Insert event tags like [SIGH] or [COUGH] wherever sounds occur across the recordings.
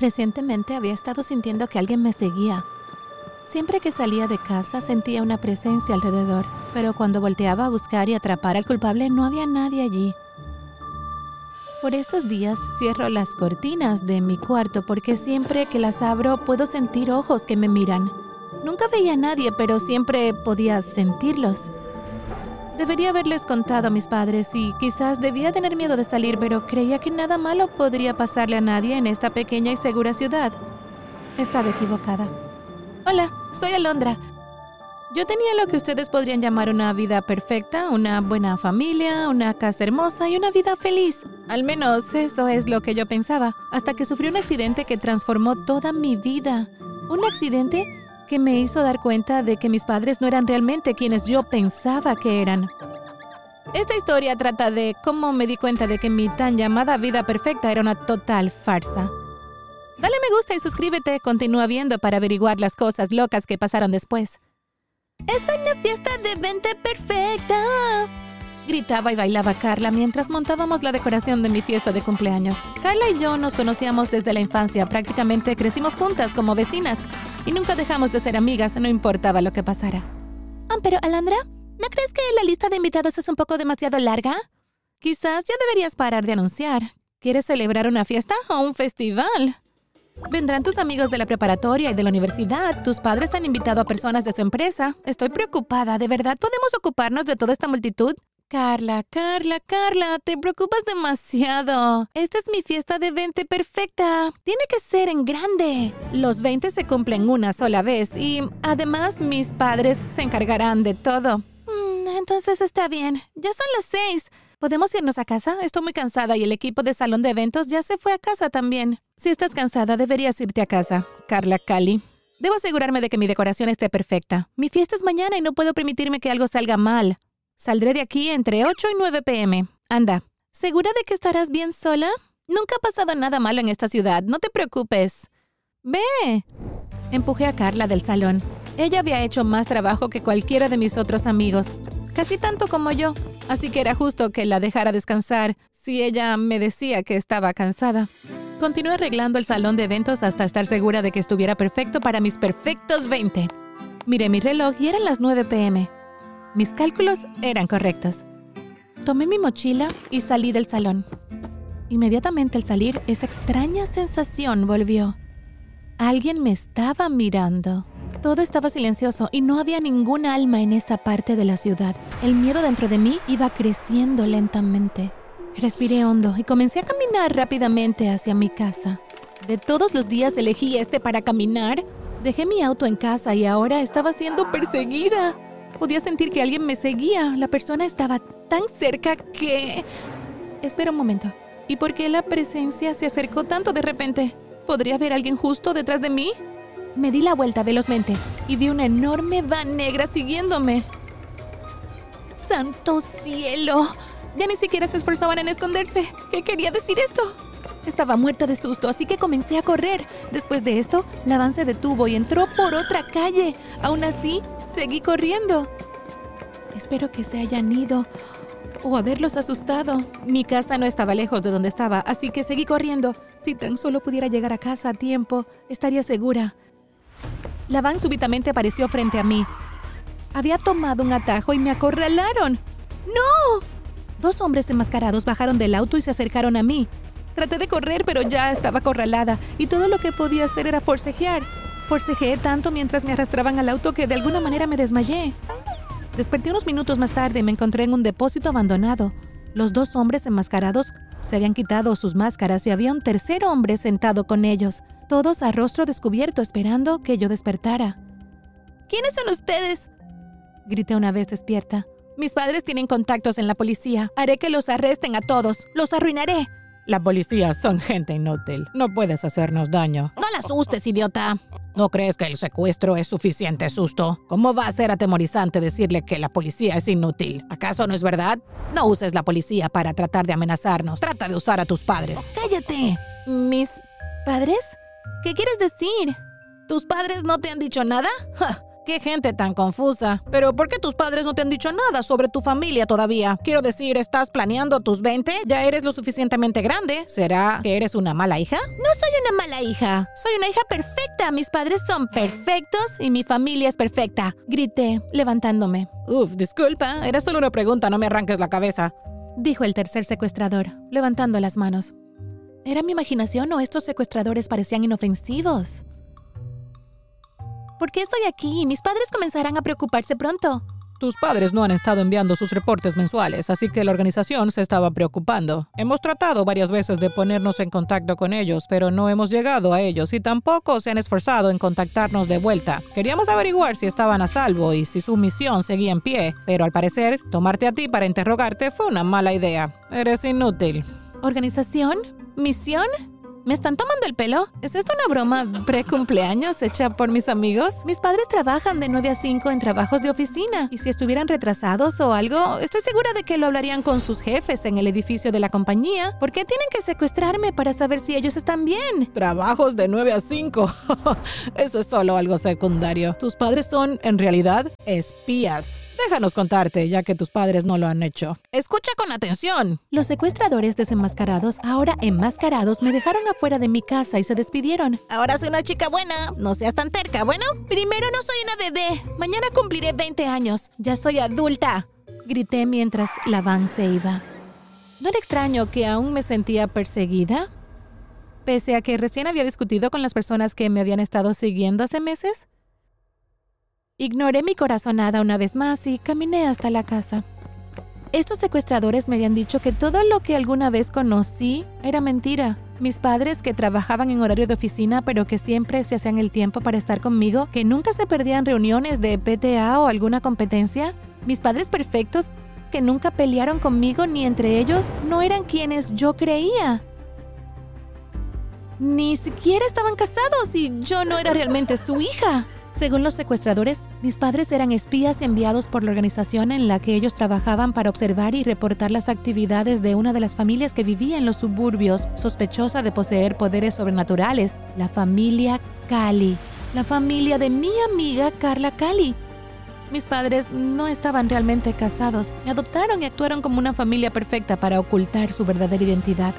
Recientemente había estado sintiendo que alguien me seguía. Siempre que salía de casa sentía una presencia alrededor, pero cuando volteaba a buscar y atrapar al culpable no había nadie allí. Por estos días cierro las cortinas de mi cuarto porque siempre que las abro puedo sentir ojos que me miran. Nunca veía a nadie, pero siempre podía sentirlos. Debería haberles contado a mis padres y quizás debía tener miedo de salir, pero creía que nada malo podría pasarle a nadie en esta pequeña y segura ciudad. Estaba equivocada. Hola, soy Alondra. Yo tenía lo que ustedes podrían llamar una vida perfecta, una buena familia, una casa hermosa y una vida feliz. Al menos eso es lo que yo pensaba, hasta que sufrí un accidente que transformó toda mi vida. Un accidente que me hizo dar cuenta de que mis padres no eran realmente quienes yo pensaba que eran. Esta historia trata de cómo me di cuenta de que mi tan llamada vida perfecta era una total farsa. Dale me gusta y suscríbete, continúa viendo para averiguar las cosas locas que pasaron después. ¡Es una fiesta de 20 perfecta! Gritaba y bailaba Carla mientras montábamos la decoración de mi fiesta de cumpleaños. Carla y yo nos conocíamos desde la infancia, prácticamente crecimos juntas como vecinas y nunca dejamos de ser amigas, no importaba lo que pasara. Ah, pero Alandra, ¿no crees que la lista de invitados es un poco demasiado larga? Quizás ya deberías parar de anunciar. ¿Quieres celebrar una fiesta o un festival? Vendrán tus amigos de la preparatoria y de la universidad. Tus padres han invitado a personas de su empresa. Estoy preocupada. ¿De verdad podemos ocuparnos de toda esta multitud? Carla, Carla, Carla, te preocupas demasiado. Esta es mi fiesta de 20 perfecta. Tiene que ser en grande. Los 20 se cumplen una sola vez y además mis padres se encargarán de todo. Mm, entonces está bien. Ya son las seis. ¿Podemos irnos a casa? Estoy muy cansada y el equipo de salón de eventos ya se fue a casa también. Si estás cansada, deberías irte a casa. Carla Cali. Debo asegurarme de que mi decoración esté perfecta. Mi fiesta es mañana y no puedo permitirme que algo salga mal. Saldré de aquí entre 8 y 9 pm. Anda, ¿segura de que estarás bien sola? Nunca ha pasado nada malo en esta ciudad, no te preocupes. Ve. Empujé a Carla del salón. Ella había hecho más trabajo que cualquiera de mis otros amigos, casi tanto como yo, así que era justo que la dejara descansar si ella me decía que estaba cansada. Continué arreglando el salón de eventos hasta estar segura de que estuviera perfecto para mis perfectos 20. Miré mi reloj y eran las 9 pm. Mis cálculos eran correctos. Tomé mi mochila y salí del salón. Inmediatamente al salir, esa extraña sensación volvió. Alguien me estaba mirando. Todo estaba silencioso y no había ningún alma en esa parte de la ciudad. El miedo dentro de mí iba creciendo lentamente. Respiré hondo y comencé a caminar rápidamente hacia mi casa. De todos los días elegí este para caminar. Dejé mi auto en casa y ahora estaba siendo perseguida. Podía sentir que alguien me seguía. La persona estaba tan cerca que... Espera un momento. ¿Y por qué la presencia se acercó tanto de repente? ¿Podría haber alguien justo detrás de mí? Me di la vuelta velozmente y vi una enorme van negra siguiéndome. ¡Santo cielo! Ya ni siquiera se esforzaban en esconderse. ¿Qué quería decir esto? Estaba muerta de susto, así que comencé a correr. Después de esto, la van se detuvo y entró por otra calle. Aún así, seguí corriendo. Espero que se hayan ido o haberlos asustado. Mi casa no estaba lejos de donde estaba, así que seguí corriendo. Si tan solo pudiera llegar a casa a tiempo, estaría segura. La van súbitamente apareció frente a mí. Había tomado un atajo y me acorralaron. ¡No! Dos hombres enmascarados bajaron del auto y se acercaron a mí. Traté de correr, pero ya estaba acorralada y todo lo que podía hacer era forcejear. Forcejeé tanto mientras me arrastraban al auto que de alguna manera me desmayé. Desperté unos minutos más tarde y me encontré en un depósito abandonado. Los dos hombres enmascarados se habían quitado sus máscaras y había un tercer hombre sentado con ellos, todos a rostro descubierto esperando que yo despertara. ¿Quiénes son ustedes? Grité una vez despierta. Mis padres tienen contactos en la policía. Haré que los arresten a todos. Los arruinaré. La policía son gente inútil. No puedes hacernos daño. No la asustes, idiota. ¿No crees que el secuestro es suficiente susto? ¿Cómo va a ser atemorizante decirle que la policía es inútil? ¿Acaso no es verdad? No uses la policía para tratar de amenazarnos. Trata de usar a tus padres. ¡Cállate! ¿Mis padres? ¿Qué quieres decir? ¿Tus padres no te han dicho nada? Qué gente tan confusa. Pero ¿por qué tus padres no te han dicho nada sobre tu familia todavía? Quiero decir, ¿estás planeando tus 20? ¿Ya eres lo suficientemente grande? ¿Será que eres una mala hija? No soy una mala hija. Soy una hija perfecta. Mis padres son perfectos y mi familia es perfecta. Grité, levantándome. Uf, disculpa. Era solo una pregunta, no me arranques la cabeza. Dijo el tercer secuestrador, levantando las manos. ¿Era mi imaginación o estos secuestradores parecían inofensivos? ¿Por qué estoy aquí? Mis padres comenzarán a preocuparse pronto. Tus padres no han estado enviando sus reportes mensuales, así que la organización se estaba preocupando. Hemos tratado varias veces de ponernos en contacto con ellos, pero no hemos llegado a ellos y tampoco se han esforzado en contactarnos de vuelta. Queríamos averiguar si estaban a salvo y si su misión seguía en pie, pero al parecer, tomarte a ti para interrogarte fue una mala idea. Eres inútil. ¿Organización? ¿Misión? ¿Me están tomando el pelo? ¿Es esto una broma pre-cumpleaños hecha por mis amigos? Mis padres trabajan de 9 a 5 en trabajos de oficina y si estuvieran retrasados o algo, estoy segura de que lo hablarían con sus jefes en el edificio de la compañía. ¿Por qué tienen que secuestrarme para saber si ellos están bien? Trabajos de 9 a 5. [LAUGHS] Eso es solo algo secundario. Tus padres son, en realidad, espías. Déjanos contarte, ya que tus padres no lo han hecho. Escucha con atención. Los secuestradores desenmascarados, ahora enmascarados, me dejaron afuera de mi casa y se despidieron. Ahora soy una chica buena. No seas tan terca, ¿bueno? Primero no soy una bebé. Mañana cumpliré 20 años. Ya soy adulta. Grité mientras la van se iba. ¿No era extraño que aún me sentía perseguida? Pese a que recién había discutido con las personas que me habían estado siguiendo hace meses. Ignoré mi corazonada una vez más y caminé hasta la casa. Estos secuestradores me habían dicho que todo lo que alguna vez conocí era mentira. Mis padres que trabajaban en horario de oficina pero que siempre se hacían el tiempo para estar conmigo, que nunca se perdían reuniones de PTA o alguna competencia. Mis padres perfectos que nunca pelearon conmigo ni entre ellos no eran quienes yo creía. Ni siquiera estaban casados y yo no era realmente su hija. Según los secuestradores, mis padres eran espías enviados por la organización en la que ellos trabajaban para observar y reportar las actividades de una de las familias que vivía en los suburbios, sospechosa de poseer poderes sobrenaturales, la familia Cali, la familia de mi amiga Carla Cali. Mis padres no estaban realmente casados, me adoptaron y actuaron como una familia perfecta para ocultar su verdadera identidad.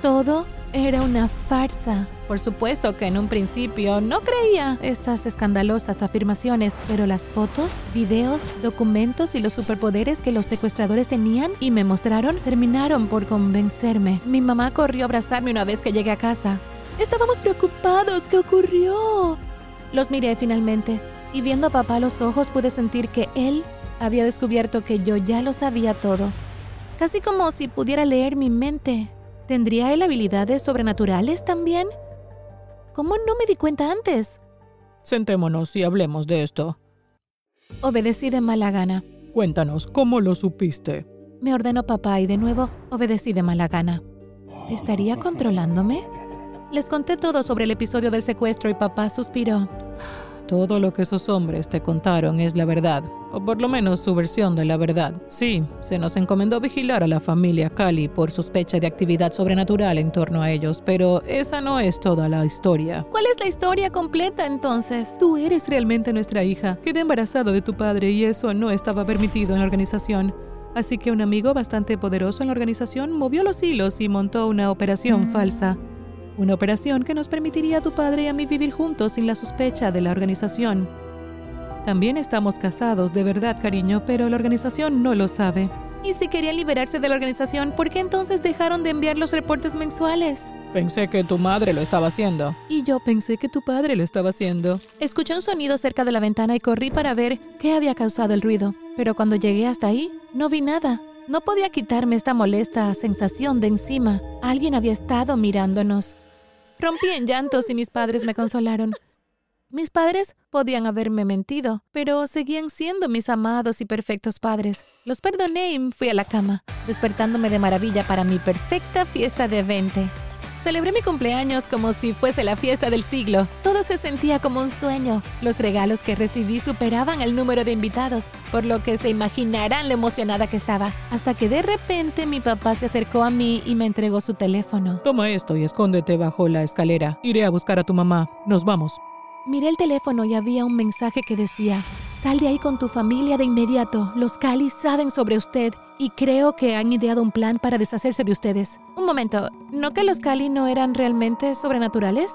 Todo era una farsa. Por supuesto que en un principio no creía estas escandalosas afirmaciones, pero las fotos, videos, documentos y los superpoderes que los secuestradores tenían y me mostraron terminaron por convencerme. Mi mamá corrió a abrazarme una vez que llegué a casa. Estábamos preocupados. ¿Qué ocurrió? Los miré finalmente y viendo a papá a los ojos pude sentir que él había descubierto que yo ya lo sabía todo. Casi como si pudiera leer mi mente. ¿Tendría él habilidades sobrenaturales también? ¿Cómo no me di cuenta antes? Sentémonos y hablemos de esto. Obedecí de mala gana. Cuéntanos, ¿cómo lo supiste? Me ordenó papá y de nuevo obedecí de mala gana. ¿Estaría controlándome? Les conté todo sobre el episodio del secuestro y papá suspiró. Todo lo que esos hombres te contaron es la verdad, o por lo menos su versión de la verdad. Sí, se nos encomendó vigilar a la familia Cali por sospecha de actividad sobrenatural en torno a ellos, pero esa no es toda la historia. ¿Cuál es la historia completa entonces? Tú eres realmente nuestra hija. Quedé embarazada de tu padre y eso no estaba permitido en la organización. Así que un amigo bastante poderoso en la organización movió los hilos y montó una operación falsa. Una operación que nos permitiría a tu padre y a mí vivir juntos sin la sospecha de la organización. También estamos casados, de verdad, cariño, pero la organización no lo sabe. Y si querían liberarse de la organización, ¿por qué entonces dejaron de enviar los reportes mensuales? Pensé que tu madre lo estaba haciendo. Y yo pensé que tu padre lo estaba haciendo. Escuché un sonido cerca de la ventana y corrí para ver qué había causado el ruido. Pero cuando llegué hasta ahí, no vi nada. No podía quitarme esta molesta sensación de encima. Alguien había estado mirándonos. Rompí en llantos y mis padres me consolaron. Mis padres podían haberme mentido, pero seguían siendo mis amados y perfectos padres. Los perdoné y fui a la cama, despertándome de maravilla para mi perfecta fiesta de 20. Celebré mi cumpleaños como si fuese la fiesta del siglo. Todo se sentía como un sueño. Los regalos que recibí superaban el número de invitados, por lo que se imaginarán lo emocionada que estaba. Hasta que de repente mi papá se acercó a mí y me entregó su teléfono. Toma esto y escóndete bajo la escalera. Iré a buscar a tu mamá. Nos vamos. Miré el teléfono y había un mensaje que decía, sal de ahí con tu familia de inmediato. Los Cali saben sobre usted y creo que han ideado un plan para deshacerse de ustedes. Un momento, ¿no que los Cali no eran realmente sobrenaturales?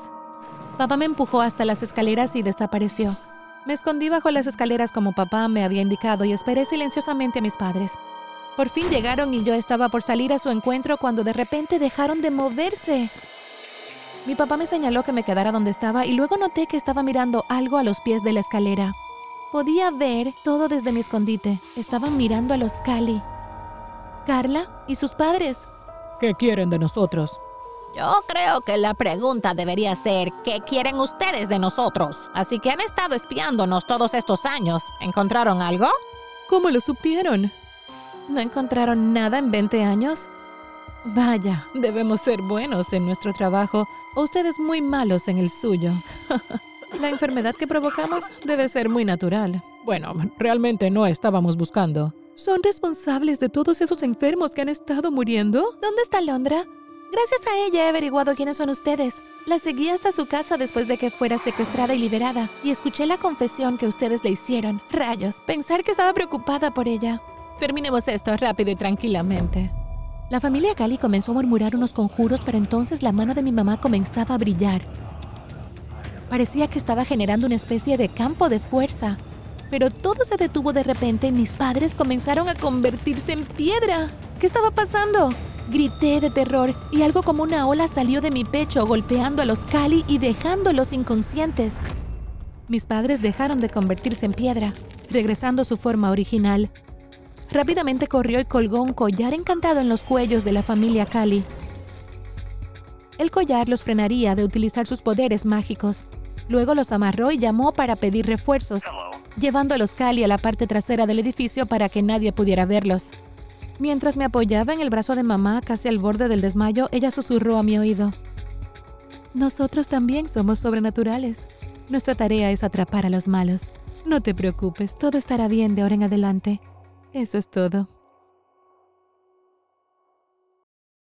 Papá me empujó hasta las escaleras y desapareció. Me escondí bajo las escaleras como papá me había indicado y esperé silenciosamente a mis padres. Por fin llegaron y yo estaba por salir a su encuentro cuando de repente dejaron de moverse. Mi papá me señaló que me quedara donde estaba y luego noté que estaba mirando algo a los pies de la escalera. Podía ver todo desde mi escondite. Estaban mirando a los Cali. Carla y sus padres. ¿Qué quieren de nosotros? Yo creo que la pregunta debería ser, ¿qué quieren ustedes de nosotros? Así que han estado espiándonos todos estos años. ¿Encontraron algo? ¿Cómo lo supieron? ¿No encontraron nada en 20 años? Vaya, debemos ser buenos en nuestro trabajo o ustedes muy malos en el suyo. [LAUGHS] La enfermedad que provocamos debe ser muy natural. Bueno, realmente no estábamos buscando. ¿Son responsables de todos esos enfermos que han estado muriendo? ¿Dónde está Londra? Gracias a ella he averiguado quiénes son ustedes. La seguí hasta su casa después de que fuera secuestrada y liberada, y escuché la confesión que ustedes le hicieron. Rayos, pensar que estaba preocupada por ella. Terminemos esto rápido y tranquilamente. La familia Cali comenzó a murmurar unos conjuros, pero entonces la mano de mi mamá comenzaba a brillar. Parecía que estaba generando una especie de campo de fuerza. Pero todo se detuvo de repente y mis padres comenzaron a convertirse en piedra. ¿Qué estaba pasando? Grité de terror y algo como una ola salió de mi pecho golpeando a los Cali y dejándolos inconscientes. Mis padres dejaron de convertirse en piedra, regresando a su forma original. Rápidamente corrió y colgó un collar encantado en los cuellos de la familia Cali. El collar los frenaría de utilizar sus poderes mágicos. Luego los amarró y llamó para pedir refuerzos, llevando a los Cali a la parte trasera del edificio para que nadie pudiera verlos. Mientras me apoyaba en el brazo de mamá casi al borde del desmayo, ella susurró a mi oído. Nosotros también somos sobrenaturales. Nuestra tarea es atrapar a los malos. No te preocupes, todo estará bien de ahora en adelante. Eso es todo.